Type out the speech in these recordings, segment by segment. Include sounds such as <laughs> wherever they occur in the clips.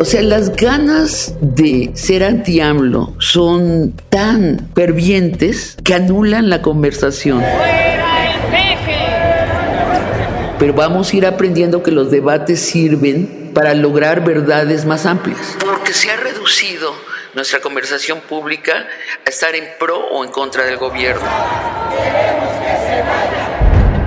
O sea, las ganas de ser anti-AMLO son tan fervientes que anulan la conversación. Pero vamos a ir aprendiendo que los debates sirven para lograr verdades más amplias. Porque se ha reducido nuestra conversación pública a estar en pro o en contra del gobierno.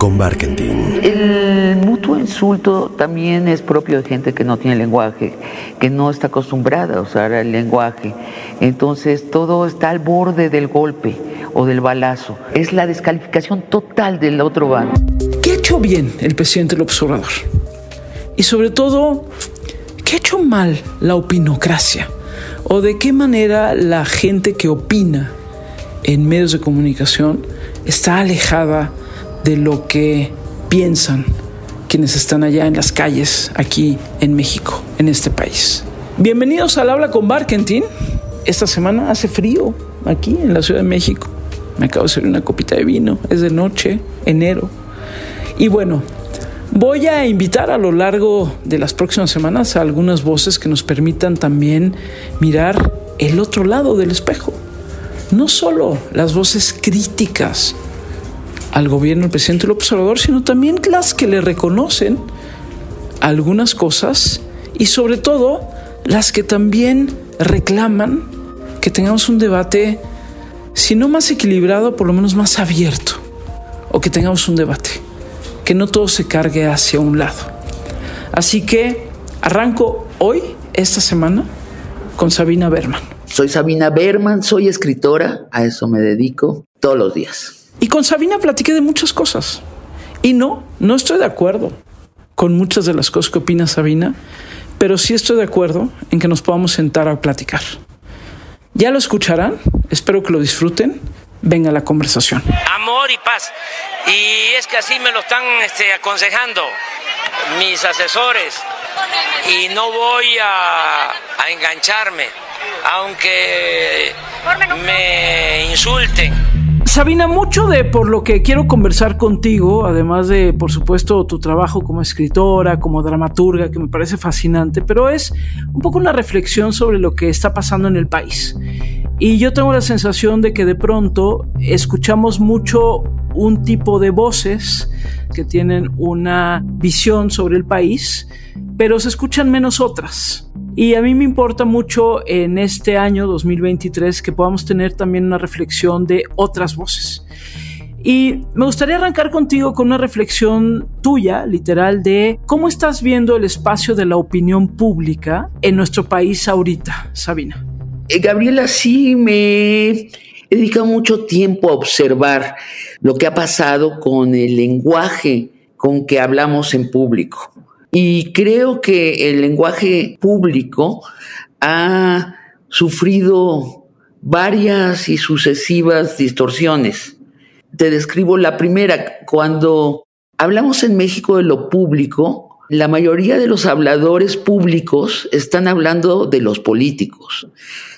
con Barkentin. El mutuo insulto también es propio de gente que no tiene lenguaje, que no está acostumbrada a usar el lenguaje. Entonces todo está al borde del golpe o del balazo. Es la descalificación total del otro bando. ¿Qué ha hecho bien el presidente López Obrador? Y sobre todo, ¿qué ha hecho mal la opinocracia? ¿O de qué manera la gente que opina en medios de comunicación está alejada de lo que piensan quienes están allá en las calles aquí en México, en este país? Bienvenidos al Habla con Barkentin. Esta semana hace frío aquí en la Ciudad de México. Me acabo de servir una copita de vino. Es de noche, enero. Y bueno, voy a invitar a lo largo de las próximas semanas a algunas voces que nos permitan también mirar el otro lado del espejo. No solo las voces críticas al gobierno del presidente López Obrador, sino también las que le reconocen algunas cosas y sobre todo las que también reclaman que tengamos un debate, si no más equilibrado, por lo menos más abierto, o que tengamos un debate que no todo se cargue hacia un lado. Así que arranco hoy, esta semana, con Sabina Berman. Soy Sabina Berman, soy escritora, a eso me dedico todos los días. Y con Sabina platiqué de muchas cosas. Y no, no estoy de acuerdo con muchas de las cosas que opina Sabina, pero sí estoy de acuerdo en que nos podamos sentar a platicar. Ya lo escucharán, espero que lo disfruten. Venga la conversación. Amor y paz. Y es que así me lo están este, aconsejando mis asesores. Y no voy a, a engancharme, aunque me insulten. Sabina, mucho de por lo que quiero conversar contigo, además de, por supuesto, tu trabajo como escritora, como dramaturga, que me parece fascinante, pero es un poco una reflexión sobre lo que está pasando en el país. Y yo tengo la sensación de que de pronto escuchamos mucho un tipo de voces que tienen una visión sobre el país, pero se escuchan menos otras. Y a mí me importa mucho en este año 2023 que podamos tener también una reflexión de otras voces. Y me gustaría arrancar contigo con una reflexión tuya, literal, de cómo estás viendo el espacio de la opinión pública en nuestro país ahorita, Sabina. Eh, Gabriela, sí me he dedicado mucho tiempo a observar lo que ha pasado con el lenguaje con que hablamos en público. Y creo que el lenguaje público ha sufrido varias y sucesivas distorsiones. Te describo la primera. Cuando hablamos en México de lo público, la mayoría de los habladores públicos están hablando de los políticos,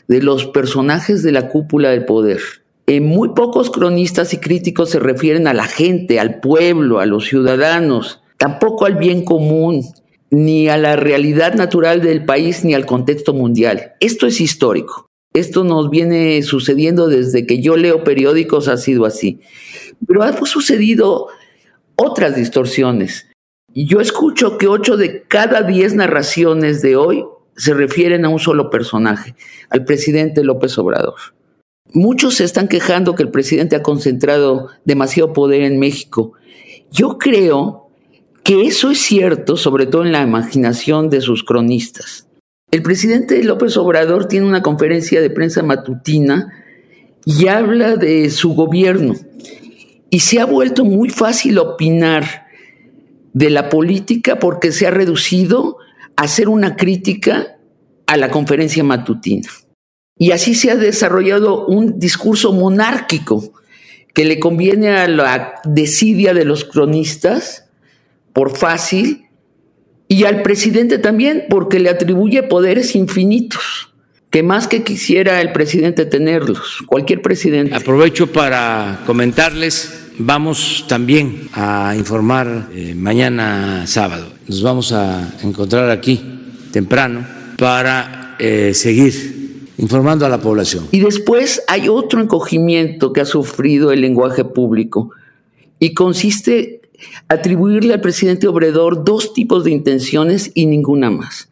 de los personajes de la cúpula del poder. Eh, muy pocos cronistas y críticos se refieren a la gente, al pueblo, a los ciudadanos, tampoco al bien común, ni a la realidad natural del país, ni al contexto mundial. Esto es histórico. Esto nos viene sucediendo desde que yo leo periódicos, ha sido así. Pero ha sucedido otras distorsiones. Yo escucho que ocho de cada diez narraciones de hoy se refieren a un solo personaje, al presidente López Obrador. Muchos se están quejando que el presidente ha concentrado demasiado poder en México. Yo creo que eso es cierto, sobre todo en la imaginación de sus cronistas. El presidente López Obrador tiene una conferencia de prensa matutina y habla de su gobierno. Y se ha vuelto muy fácil opinar de la política porque se ha reducido a hacer una crítica a la conferencia matutina. Y así se ha desarrollado un discurso monárquico que le conviene a la desidia de los cronistas por fácil y al presidente también porque le atribuye poderes infinitos, que más que quisiera el presidente tenerlos, cualquier presidente. Aprovecho para comentarles, vamos también a informar eh, mañana sábado, nos vamos a encontrar aquí temprano para eh, seguir informando a la población. Y después hay otro encogimiento que ha sufrido el lenguaje público y consiste atribuirle al presidente Obrador dos tipos de intenciones y ninguna más.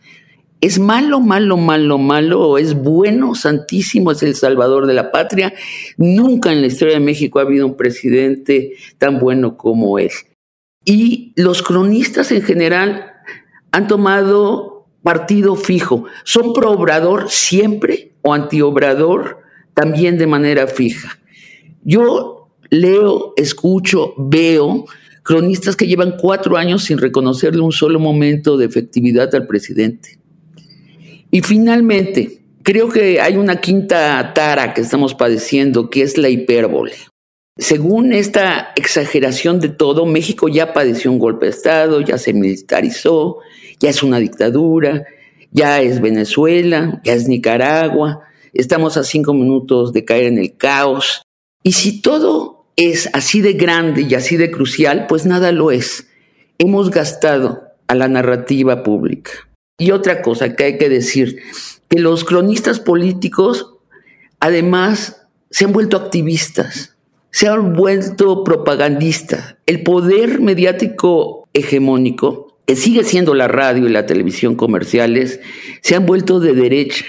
¿Es malo, malo, malo, malo es bueno, santísimo, es el salvador de la patria? Nunca en la historia de México ha habido un presidente tan bueno como él. Y los cronistas en general han tomado partido fijo. ¿Son pro Obrador siempre o anti Obrador también de manera fija? Yo leo, escucho, veo cronistas que llevan cuatro años sin reconocerle un solo momento de efectividad al presidente. Y finalmente, creo que hay una quinta tara que estamos padeciendo, que es la hipérbole. Según esta exageración de todo, México ya padeció un golpe de Estado, ya se militarizó, ya es una dictadura, ya es Venezuela, ya es Nicaragua, estamos a cinco minutos de caer en el caos. Y si todo es así de grande y así de crucial, pues nada lo es. Hemos gastado a la narrativa pública. Y otra cosa que hay que decir, que los cronistas políticos además se han vuelto activistas, se han vuelto propagandistas. El poder mediático hegemónico, que sigue siendo la radio y la televisión comerciales, se han vuelto de derecha,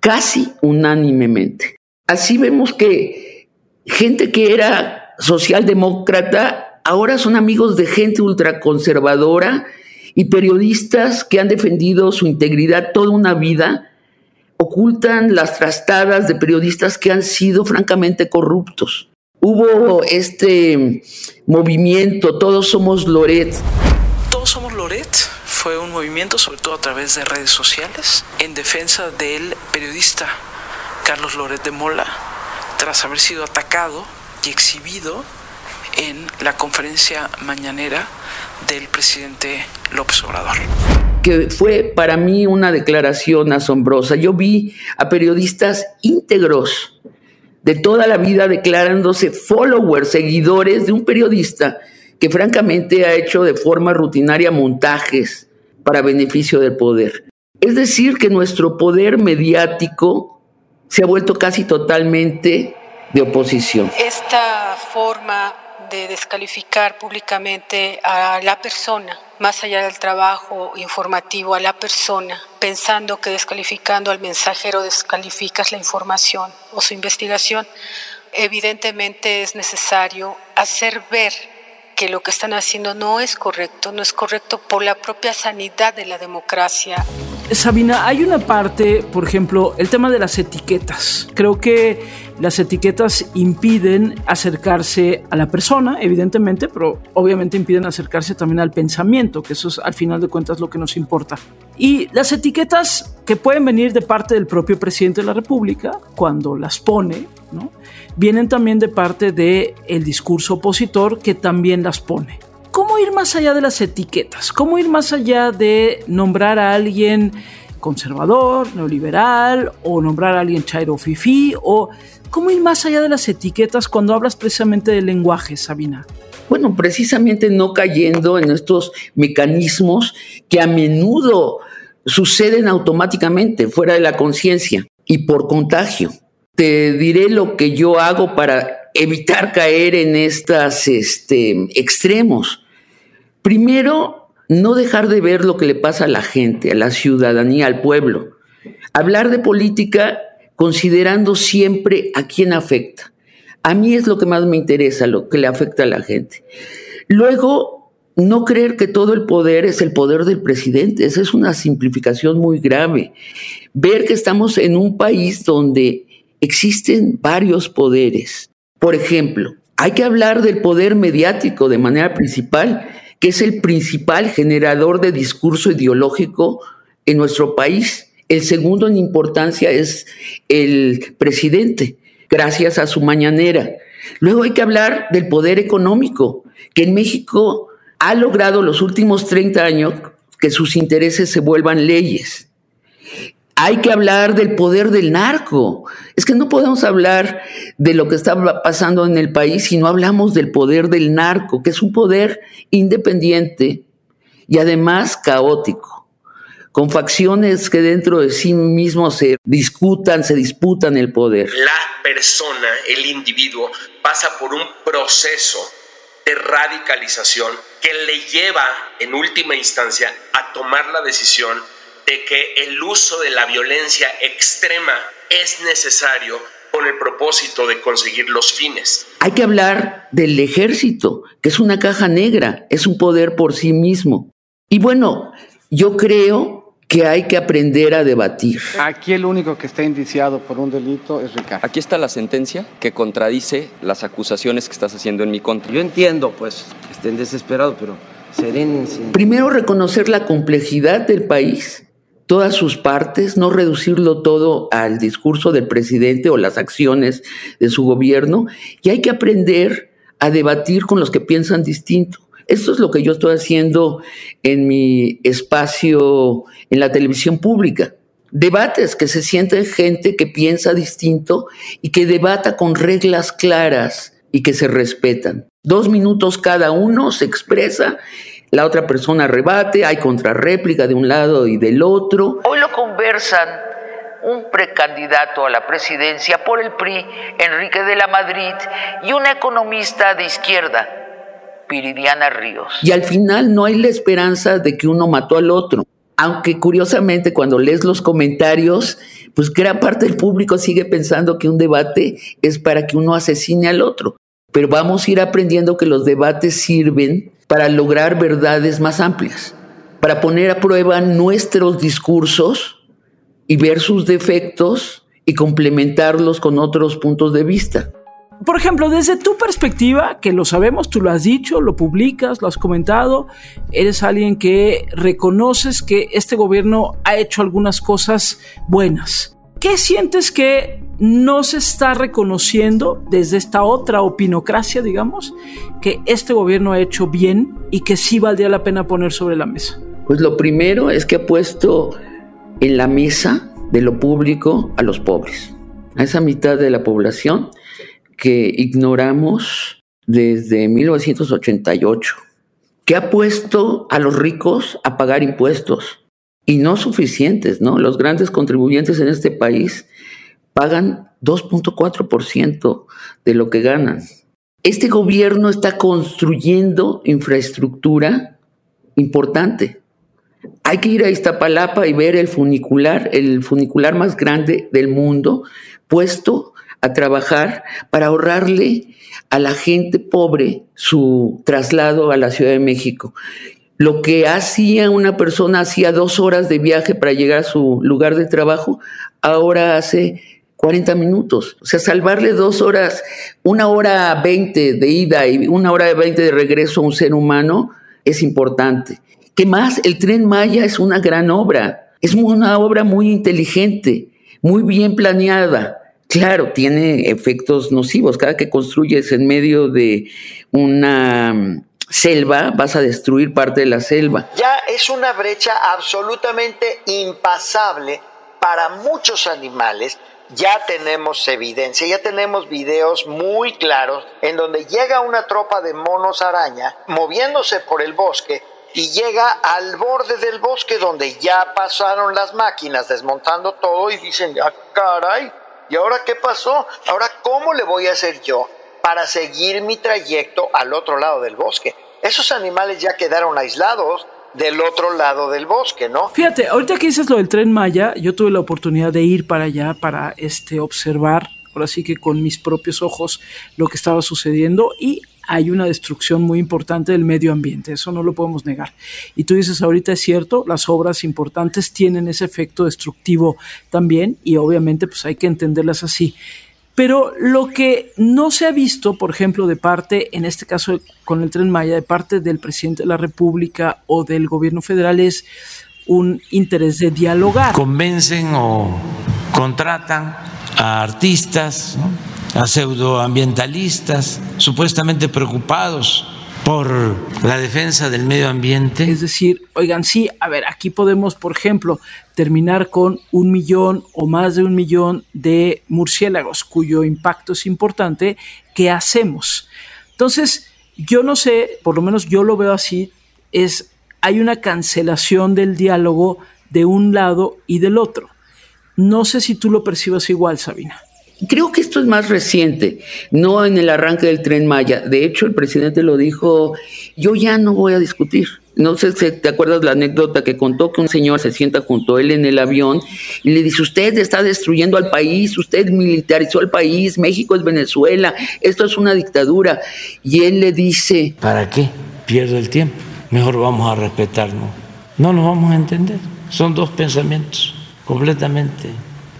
casi unánimemente. Así vemos que gente que era socialdemócrata, ahora son amigos de gente ultraconservadora y periodistas que han defendido su integridad toda una vida, ocultan las trastadas de periodistas que han sido francamente corruptos. Hubo este movimiento, Todos Somos Loret. Todos Somos Loret fue un movimiento, sobre todo a través de redes sociales, en defensa del periodista Carlos Loret de Mola, tras haber sido atacado y exhibido en la conferencia mañanera del presidente López Obrador. Que fue para mí una declaración asombrosa. Yo vi a periodistas íntegros de toda la vida declarándose followers, seguidores de un periodista que francamente ha hecho de forma rutinaria montajes para beneficio del poder. Es decir, que nuestro poder mediático se ha vuelto casi totalmente de oposición. Esta forma de descalificar públicamente a la persona, más allá del trabajo informativo, a la persona, pensando que descalificando al mensajero descalificas la información o su investigación, evidentemente es necesario hacer ver que lo que están haciendo no es correcto, no es correcto por la propia sanidad de la democracia. Sabina, hay una parte, por ejemplo, el tema de las etiquetas. Creo que las etiquetas impiden acercarse a la persona, evidentemente, pero obviamente impiden acercarse también al pensamiento, que eso es al final de cuentas lo que nos importa. Y las etiquetas que pueden venir de parte del propio presidente de la República, cuando las pone, vienen también de parte del el discurso opositor, que también las pone. ¿Cómo ir más allá de las etiquetas? ¿Cómo ir más allá de nombrar a alguien conservador, neoliberal, o nombrar a alguien chairo fifi, o cómo ir más allá de las etiquetas cuando hablas precisamente del lenguaje, Sabina? Bueno, precisamente no cayendo en estos mecanismos que a menudo suceden automáticamente, fuera de la conciencia y por contagio. Te diré lo que yo hago para evitar caer en estos este, extremos. Primero, no dejar de ver lo que le pasa a la gente, a la ciudadanía, al pueblo. Hablar de política considerando siempre a quién afecta. A mí es lo que más me interesa, lo que le afecta a la gente. Luego, no creer que todo el poder es el poder del presidente. Esa es una simplificación muy grave. Ver que estamos en un país donde existen varios poderes por ejemplo, hay que hablar del poder mediático de manera principal, que es el principal generador de discurso ideológico en nuestro país. El segundo en importancia es el presidente, gracias a su mañanera. Luego hay que hablar del poder económico, que en México ha logrado los últimos 30 años que sus intereses se vuelvan leyes. Hay que hablar del poder del narco. Es que no podemos hablar de lo que está pasando en el país si no hablamos del poder del narco, que es un poder independiente y además caótico, con facciones que dentro de sí mismos se discutan, se disputan el poder. La persona, el individuo, pasa por un proceso de radicalización que le lleva en última instancia a tomar la decisión de que el uso de la violencia extrema es necesario con el propósito de conseguir los fines. Hay que hablar del ejército, que es una caja negra, es un poder por sí mismo. Y bueno, yo creo que hay que aprender a debatir. Aquí el único que está indiciado por un delito es Ricardo. Aquí está la sentencia que contradice las acusaciones que estás haciendo en mi contra. Yo entiendo, pues, que estén desesperados, pero serénense. Primero, reconocer la complejidad del país, todas sus partes, no reducirlo todo al discurso del presidente o las acciones de su gobierno, y hay que aprender a debatir con los que piensan distinto. Esto es lo que yo estoy haciendo en mi espacio en la televisión pública. Debates, que se siente gente que piensa distinto y que debata con reglas claras y que se respetan. Dos minutos cada uno se expresa, la otra persona rebate, hay contrarréplica de un lado y del otro. Hoy lo conversan un precandidato a la presidencia por el PRI, Enrique de la Madrid, y un economista de izquierda, Piridiana Ríos. Y al final no hay la esperanza de que uno mató al otro. Aunque curiosamente cuando lees los comentarios, pues gran parte del público sigue pensando que un debate es para que uno asesine al otro. Pero vamos a ir aprendiendo que los debates sirven para lograr verdades más amplias, para poner a prueba nuestros discursos y ver sus defectos y complementarlos con otros puntos de vista por ejemplo, desde tu perspectiva, que lo sabemos, tú lo has dicho, lo publicas, lo has comentado, eres alguien que reconoces que este gobierno ha hecho algunas cosas buenas. ¿Qué sientes que no se está reconociendo desde esta otra opinocracia, digamos, que este gobierno ha hecho bien y que sí valdría la pena poner sobre la mesa? Pues lo primero es que ha puesto en la mesa de lo público a los pobres, a esa mitad de la población que ignoramos desde 1988, que ha puesto a los ricos a pagar impuestos y no suficientes, ¿no? Los grandes contribuyentes en este país pagan 2.4% de lo que ganan. Este gobierno está construyendo infraestructura importante. Hay que ir a Iztapalapa y ver el funicular, el funicular más grande del mundo, puesto a trabajar para ahorrarle a la gente pobre su traslado a la Ciudad de México. Lo que hacía una persona hacía dos horas de viaje para llegar a su lugar de trabajo, ahora hace 40 minutos. O sea, salvarle dos horas, una hora 20 de ida y una hora 20 de regreso a un ser humano es importante. ¿Qué más? El tren Maya es una gran obra. Es una obra muy inteligente, muy bien planeada. Claro, tiene efectos nocivos. Cada que construyes en medio de una selva, vas a destruir parte de la selva. Ya es una brecha absolutamente impasable para muchos animales. Ya tenemos evidencia, ya tenemos videos muy claros en donde llega una tropa de monos araña moviéndose por el bosque y llega al borde del bosque donde ya pasaron las máquinas desmontando todo y dicen, ah, caray, ¿Y ahora qué pasó? Ahora, ¿cómo le voy a hacer yo para seguir mi trayecto al otro lado del bosque? Esos animales ya quedaron aislados del otro lado del bosque, ¿no? Fíjate, ahorita que dices lo del tren Maya, yo tuve la oportunidad de ir para allá para este observar, ahora sí que con mis propios ojos lo que estaba sucediendo y hay una destrucción muy importante del medio ambiente, eso no lo podemos negar. Y tú dices, ahorita es cierto, las obras importantes tienen ese efecto destructivo también y obviamente pues hay que entenderlas así. Pero lo que no se ha visto, por ejemplo, de parte, en este caso con el tren Maya, de parte del presidente de la República o del gobierno federal es un interés de dialogar. Convencen o contratan a artistas, a pseudoambientalistas supuestamente preocupados por la defensa del medio ambiente. Es decir, oigan, sí, a ver, aquí podemos, por ejemplo, terminar con un millón o más de un millón de murciélagos cuyo impacto es importante. ¿Qué hacemos? Entonces, yo no sé, por lo menos yo lo veo así, es hay una cancelación del diálogo de un lado y del otro. No sé si tú lo percibas igual, Sabina. Creo que esto es más reciente, no en el arranque del tren Maya. De hecho, el presidente lo dijo, yo ya no voy a discutir. No sé si te acuerdas la anécdota que contó que un señor se sienta junto a él en el avión y le dice, usted está destruyendo al país, usted militarizó al país, México es Venezuela, esto es una dictadura. Y él le dice, ¿para qué pierdo el tiempo? Mejor vamos a respetarnos. No nos vamos a entender. Son dos pensamientos completamente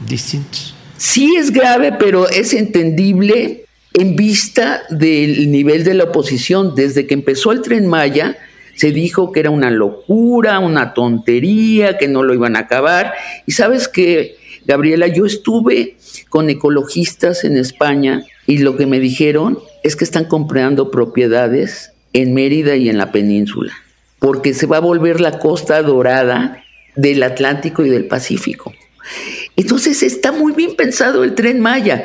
distintos. Sí es grave, pero es entendible en vista del nivel de la oposición. Desde que empezó el tren Maya, se dijo que era una locura, una tontería, que no lo iban a acabar. Y sabes que, Gabriela, yo estuve con ecologistas en España y lo que me dijeron es que están comprando propiedades en Mérida y en la península, porque se va a volver la costa dorada del Atlántico y del Pacífico. Entonces está muy bien pensado el tren Maya.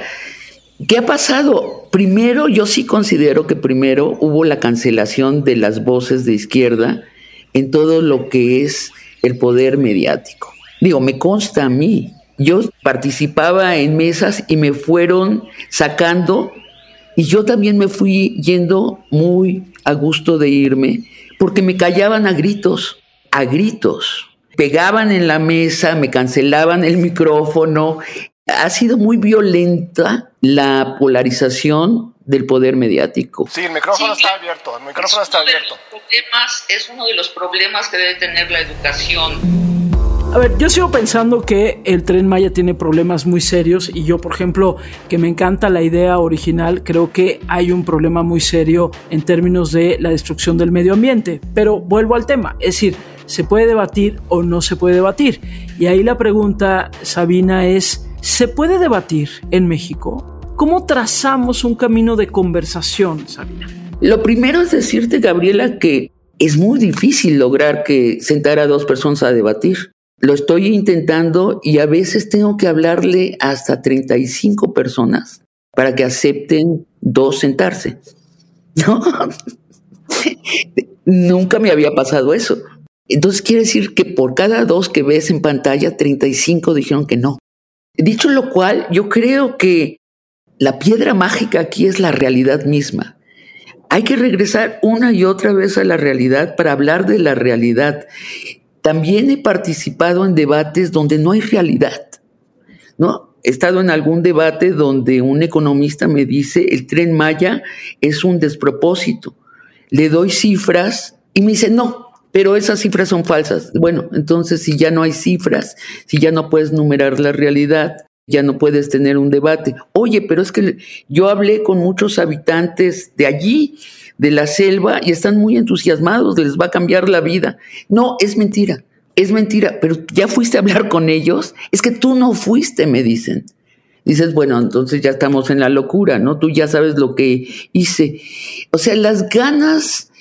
¿Qué ha pasado? Primero, yo sí considero que primero hubo la cancelación de las voces de izquierda en todo lo que es el poder mediático. Digo, me consta a mí. Yo participaba en mesas y me fueron sacando y yo también me fui yendo muy a gusto de irme porque me callaban a gritos, a gritos pegaban en la mesa, me cancelaban el micrófono. Ha sido muy violenta la polarización del poder mediático. Sí, el micrófono está abierto, el micrófono está abierto. es uno de los problemas que debe tener la educación. A ver, yo sigo pensando que el tren Maya tiene problemas muy serios y yo, por ejemplo, que me encanta la idea original, creo que hay un problema muy serio en términos de la destrucción del medio ambiente. Pero vuelvo al tema, es decir, ¿Se puede debatir o no se puede debatir? Y ahí la pregunta, Sabina, es, ¿se puede debatir en México? ¿Cómo trazamos un camino de conversación, Sabina? Lo primero es decirte, Gabriela, que es muy difícil lograr que sentar a dos personas a debatir. Lo estoy intentando y a veces tengo que hablarle hasta 35 personas para que acepten dos sentarse. <laughs> No, nunca me había pasado eso. Entonces quiere decir que por cada dos que ves en pantalla, 35 dijeron que no. Dicho lo cual, yo creo que la piedra mágica aquí es la realidad misma. Hay que regresar una y otra vez a la realidad para hablar de la realidad. También he participado en debates donde no hay realidad, ¿no? He estado en algún debate donde un economista me dice el tren Maya es un despropósito. Le doy cifras y me dice, no, pero esas cifras son falsas. Bueno, entonces si ya no hay cifras, si ya no puedes numerar la realidad, ya no puedes tener un debate. Oye, pero es que yo hablé con muchos habitantes de allí, de la selva, y están muy entusiasmados, les va a cambiar la vida. No, es mentira, es mentira, pero ya fuiste a hablar <laughs> con ellos, es que tú no fuiste, me dicen. Dices, bueno, entonces ya estamos en la locura, ¿no? Tú ya sabes lo que hice. O sea, las ganas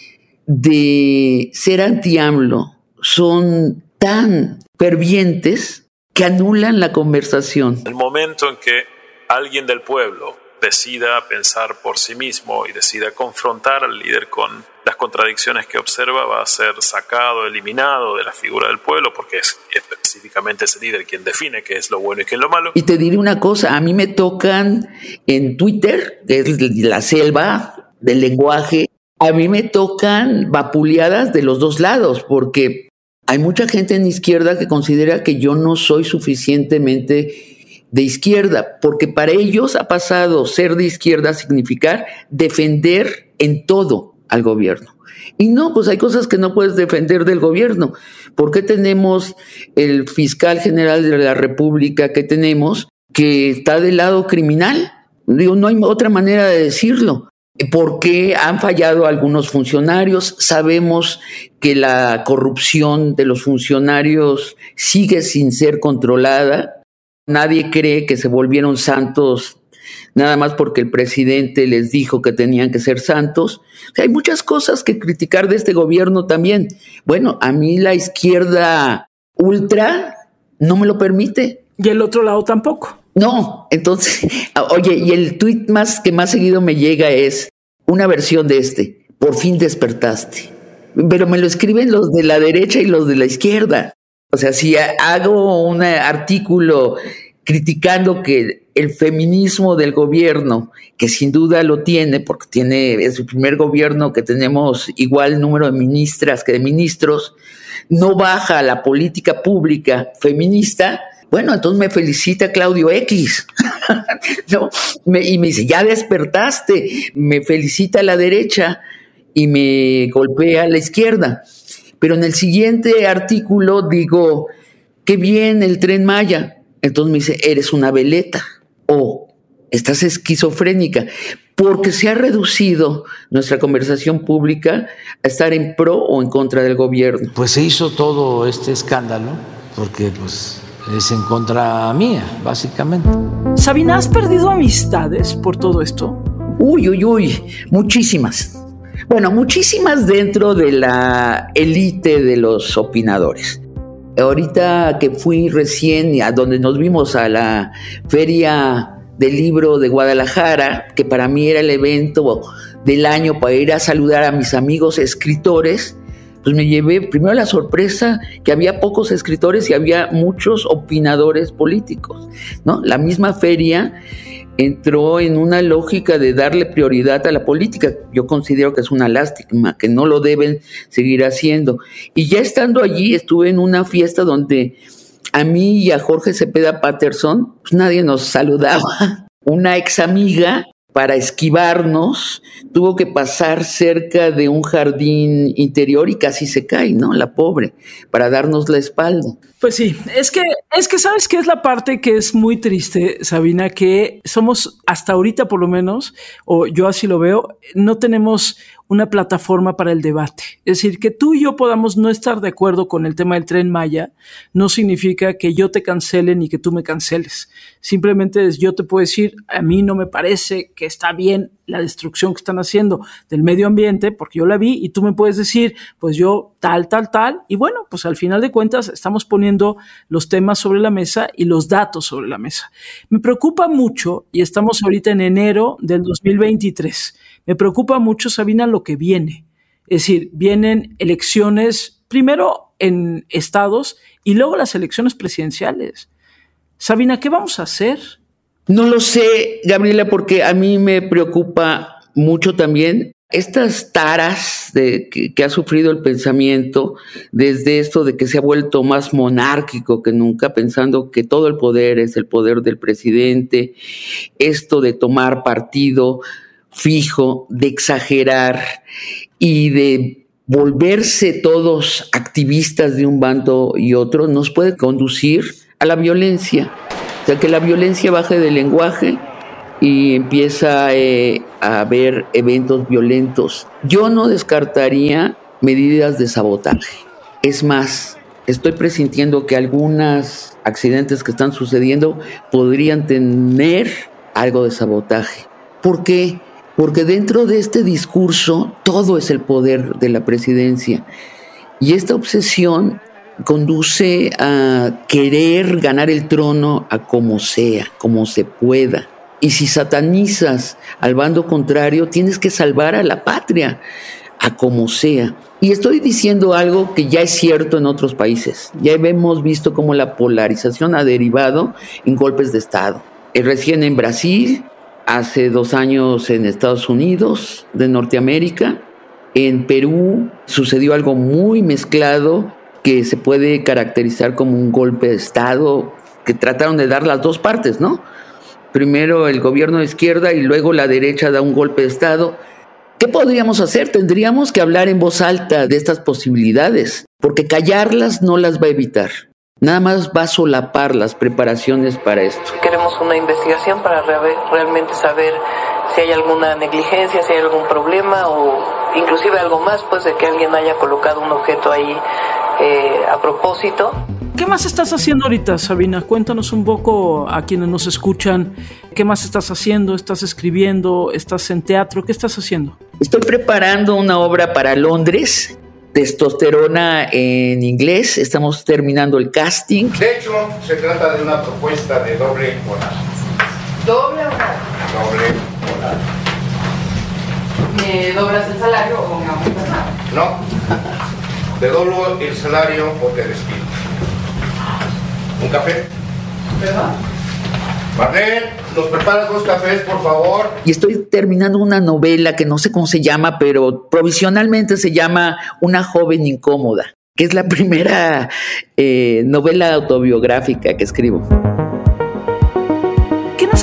de ser anti-AMLO son tan fervientes que anulan la conversación. El momento en que alguien del pueblo decida pensar por sí mismo y decida confrontar al líder con las contradicciones que observa, va a ser sacado, eliminado de la figura del pueblo, porque es específicamente ese líder quien define qué es lo bueno y qué es lo malo. Y te diré una cosa, a mí me tocan en Twitter, que es la selva del lenguaje, a mí me tocan vapuleadas de los dos lados, porque hay mucha gente en izquierda que considera que yo no soy suficientemente de izquierda, porque para ellos ha pasado ser de izquierda a significar defender en todo al gobierno. Y no, pues hay cosas que no puedes defender del gobierno. ¿Por qué tenemos el fiscal general de la República que tenemos que está del lado criminal? Digo, no hay otra manera de decirlo. ¿Por qué han fallado algunos funcionarios? Sabemos que la corrupción de los funcionarios sigue sin ser controlada. Nadie cree que se volvieron santos nada más porque el presidente les dijo que tenían que ser santos. hay muchas cosas que criticar de este gobierno también. Bueno, a mí la izquierda ultra no me lo permite. Y el otro lado tampoco. No, entonces, <laughs> oye, y el tuit más que más seguido me llega es una versión de este. Por fin despertaste. Pero me lo escriben los de la derecha y los de la izquierda. O sea, si hago un artículo criticando que el feminismo del gobierno, que sin duda lo tiene, porque tiene, es el primer gobierno que tenemos igual número de ministras que de ministros, no baja la política pública feminista, bueno, entonces me felicita Claudio X. <laughs> ¿no? y me dice, ya despertaste, me felicita a la derecha y me golpea a la izquierda. Pero en el siguiente artículo digo, qué bien el tren Maya. Entonces me dice, eres una veleta o estás esquizofrénica, porque se ha reducido nuestra conversación pública a estar en pro o en contra del gobierno. Pues se hizo todo este escándalo, porque pues es en contra mía, básicamente. Sabina, ¿has perdido amistades por todo esto? Uy, uy, uy, muchísimas. Bueno, muchísimas dentro de la élite de los opinadores. Ahorita que fui recién a donde nos vimos a la feria del libro de Guadalajara, que para mí era el evento del año para ir a saludar a mis amigos escritores, pues me llevé primero la sorpresa que había pocos escritores y había muchos opinadores políticos, ¿no? La misma feria entró en una lógica de darle prioridad a la política. Yo considero que es una lástima, que no lo deben seguir haciendo. Y ya estando allí, estuve en una fiesta donde a mí y a Jorge Cepeda Patterson, pues nadie nos saludaba. Una ex amiga para esquivarnos, tuvo que pasar cerca de un jardín interior y casi se cae, ¿no? La pobre, para darnos la espalda. Pues sí, es que, es que sabes que es la parte que es muy triste, Sabina, que somos hasta ahorita por lo menos, o yo así lo veo, no tenemos una plataforma para el debate. Es decir, que tú y yo podamos no estar de acuerdo con el tema del tren Maya no significa que yo te cancele ni que tú me canceles. Simplemente es, yo te puedo decir, a mí no me parece que está bien la destrucción que están haciendo del medio ambiente, porque yo la vi y tú me puedes decir, pues yo tal, tal, tal. Y bueno, pues al final de cuentas estamos poniendo los temas sobre la mesa y los datos sobre la mesa. Me preocupa mucho, y estamos ahorita en enero del 2023 me preocupa mucho, Sabina, lo que viene. Es decir, vienen elecciones primero en estados y luego las elecciones presidenciales. Sabina, ¿qué vamos a hacer? No lo sé, Gabriela, porque a mí me preocupa mucho también estas taras de, que, que, ha sufrido el pensamiento desde esto de que se ha vuelto más monárquico que nunca, pensando que todo el poder es el poder del presidente, esto de tomar partido fijo, de exagerar y de volverse todos activistas de un bando y otro, nos puede conducir a la violencia. O sea, que la violencia baje del lenguaje y empieza eh, a haber eventos violentos. Yo no descartaría medidas de sabotaje. Es más, estoy presintiendo que algunos accidentes que están sucediendo podrían tener algo de sabotaje. ¿Por qué? Porque dentro de este discurso todo es el poder de la presidencia. Y esta obsesión conduce a querer ganar el trono a como sea, como se pueda. Y si satanizas al bando contrario, tienes que salvar a la patria, a como sea. Y estoy diciendo algo que ya es cierto en otros países. Ya hemos visto cómo la polarización ha derivado en golpes de Estado. Recién en Brasil, hace dos años en Estados Unidos de Norteamérica. En Perú sucedió algo muy mezclado que se puede caracterizar como un golpe de Estado que trataron de dar las dos partes, ¿no? Primero el gobierno de izquierda y luego la derecha da un golpe de Estado. ¿Qué podríamos hacer? Tendríamos que hablar en voz alta de estas posibilidades, porque callarlas no las va a evitar. Nada más va a solapar las preparaciones para esto. Queremos una investigación para realmente saber si hay alguna negligencia, si hay algún problema o inclusive algo más, pues de que alguien haya colocado un objeto ahí eh, a propósito. ¿Qué más estás haciendo ahorita, Sabina? Cuéntanos un poco a quienes nos escuchan. ¿Qué más estás haciendo? ¿Estás escribiendo? ¿Estás en teatro? ¿Qué estás haciendo? Estoy preparando una obra para Londres, testosterona en inglés. Estamos terminando el casting. De hecho, se trata de una propuesta de doble moral. ¿Doble o nada? Doble moral. ¿Me doblas el salario o me aumentas nada? No. Te doblo el salario o te despido. ¿Un café? ¿Perdón? Marlene, ¿nos preparas dos cafés, por favor? Y estoy terminando una novela que no sé cómo se llama, pero provisionalmente se llama Una joven incómoda, que es la <laughs> primera eh, novela autobiográfica que escribo.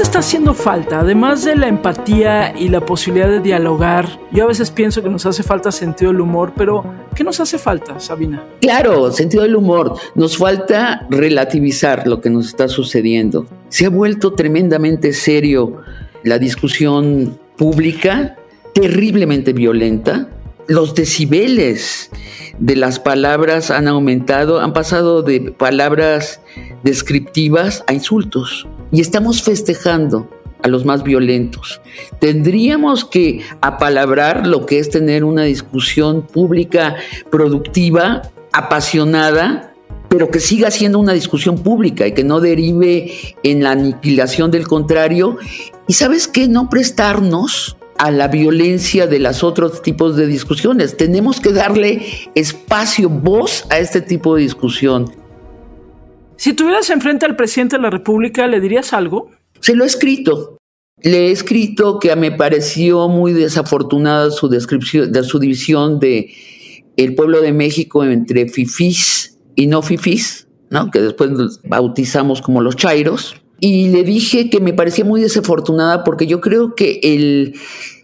¿Qué nos está haciendo falta? Además de la empatía y la posibilidad de dialogar, yo a veces pienso que nos hace falta sentido del humor, pero ¿qué nos hace falta, Sabina? Claro, sentido del humor. Nos falta relativizar lo que nos está sucediendo. Se ha vuelto tremendamente serio la discusión pública, terriblemente violenta. Los decibeles de las palabras han aumentado, han pasado de palabras descriptivas a insultos y estamos festejando a los más violentos. Tendríamos que apalabrar lo que es tener una discusión pública productiva, apasionada, pero que siga siendo una discusión pública y que no derive en la aniquilación del contrario. Y sabes qué, no prestarnos a la violencia de los otros tipos de discusiones. Tenemos que darle espacio, voz a este tipo de discusión. Si tuvieras enfrente al presidente de la República, ¿le dirías algo? Se lo he escrito. Le he escrito que me pareció muy desafortunada su descripción de su división de el pueblo de México entre fifís y no fifís, ¿no? que después nos bautizamos como los chairos. Y le dije que me parecía muy desafortunada porque yo creo que el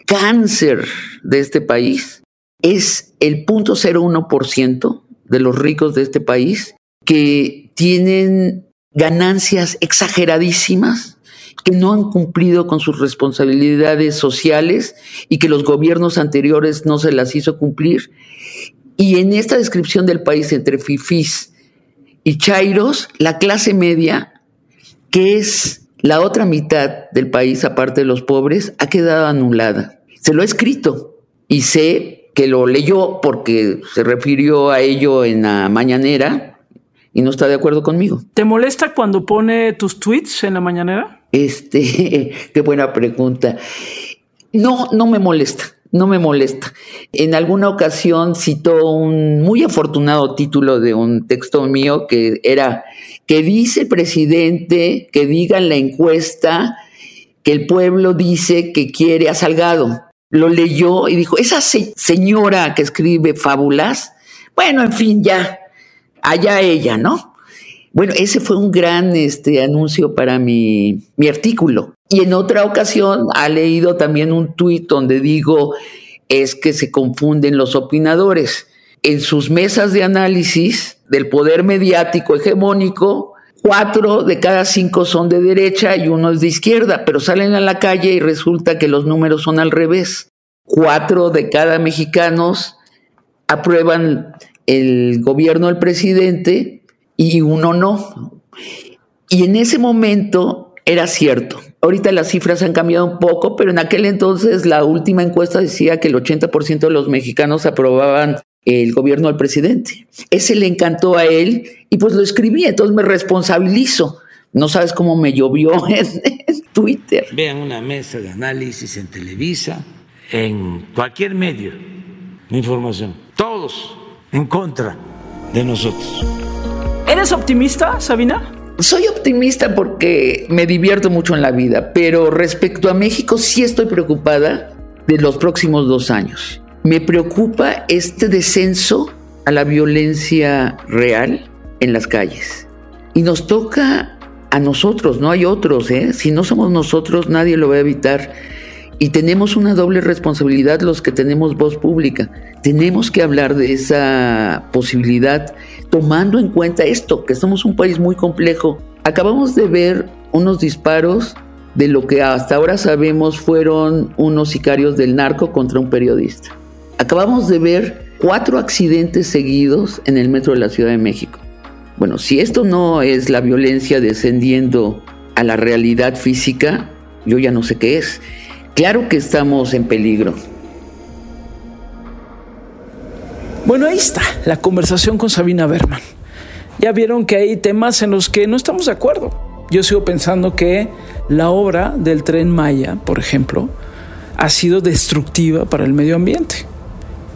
cáncer de este país es el 0.01% de los ricos de este país que tienen ganancias exageradísimas, que no han cumplido con sus responsabilidades sociales y que los gobiernos anteriores no se las hizo cumplir. Y en esta descripción del país entre fifís y chairos, la clase media, que es la otra mitad del país, aparte de los pobres, ha quedado anulada. Se lo he escrito y sé que lo leyó porque se refirió a ello en la mañanera y no está de acuerdo conmigo. ¿Te molesta cuando pone tus tweets en la mañanera? Este, <laughs> qué buena pregunta. No, no me molesta, no me molesta. En alguna ocasión citó un muy afortunado título de un texto mío que era que dice el presidente que diga en la encuesta que el pueblo dice que quiere a Salgado. Lo leyó y dijo, esa señora que escribe fábulas, bueno, en fin, ya, allá ella, ¿no? Bueno, ese fue un gran este, anuncio para mi, mi artículo. Y en otra ocasión ha leído también un tuit donde digo, es que se confunden los opinadores. En sus mesas de análisis del poder mediático hegemónico, cuatro de cada cinco son de derecha y uno es de izquierda, pero salen a la calle y resulta que los números son al revés. Cuatro de cada mexicanos aprueban el gobierno del presidente y uno no. Y en ese momento era cierto. Ahorita las cifras han cambiado un poco, pero en aquel entonces la última encuesta decía que el 80% de los mexicanos aprobaban el gobierno del presidente. Ese le encantó a él y pues lo escribí, entonces me responsabilizo. No sabes cómo me llovió <laughs> en, Twitter. Vean una mesa de análisis en Televisa, en cualquier medio de información. Todos en contra de nosotros. ¿Eres optimista, Sabina? Soy optimista porque me divierto mucho en la vida, pero respecto a México sí estoy preocupada de los próximos dos años. Me preocupa este descenso a la violencia real en las calles. Y nos toca a nosotros, no hay otros, ¿eh? Si no somos nosotros, nadie lo va a evitar. Y tenemos una doble responsabilidad los que tenemos voz pública. Tenemos que hablar de esa posibilidad tomando en cuenta esto, que somos un país muy complejo. Acabamos de ver unos disparos de lo que hasta ahora sabemos fueron unos sicarios del narco contra un periodista. Acabamos de ver cuatro accidentes seguidos en el metro de la Ciudad de México. Bueno, si esto no es la violencia descendiendo a la realidad física, yo ya no sé qué es. Claro que estamos en peligro. Bueno, ahí está la conversación con Sabina Berman. Ya vieron que hay temas en los que no estamos de acuerdo. Yo sigo pensando que la obra del tren Maya, por ejemplo, ha sido destructiva para el medio ambiente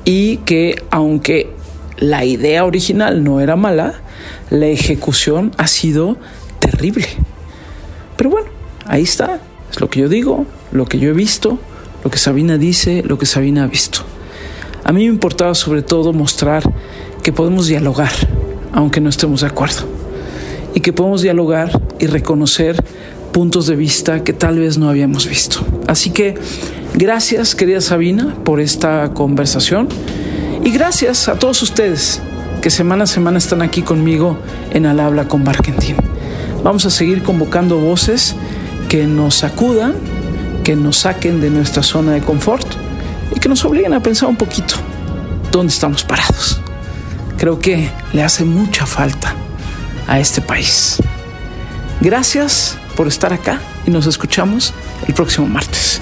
y que aunque la idea original no era mala, la ejecución ha sido terrible. Pero bueno, ahí está, es lo que yo digo, lo que yo he visto, lo que Sabina dice, lo que Sabina ha visto. A mí me importaba sobre todo mostrar que podemos dialogar, aunque no estemos de acuerdo, y que podemos dialogar y reconocer puntos de vista que tal vez no habíamos visto. Así que gracias, querida Sabina, por esta conversación y gracias a todos ustedes que semana a semana están aquí conmigo en Al Habla con Barkentin. Vamos a seguir convocando voces que nos sacudan, que nos saquen de nuestra zona de confort y que nos obliguen a pensar un poquito dónde estamos parados. Creo que le hace mucha falta a este país. Gracias por estar acá y nos escuchamos el próximo martes.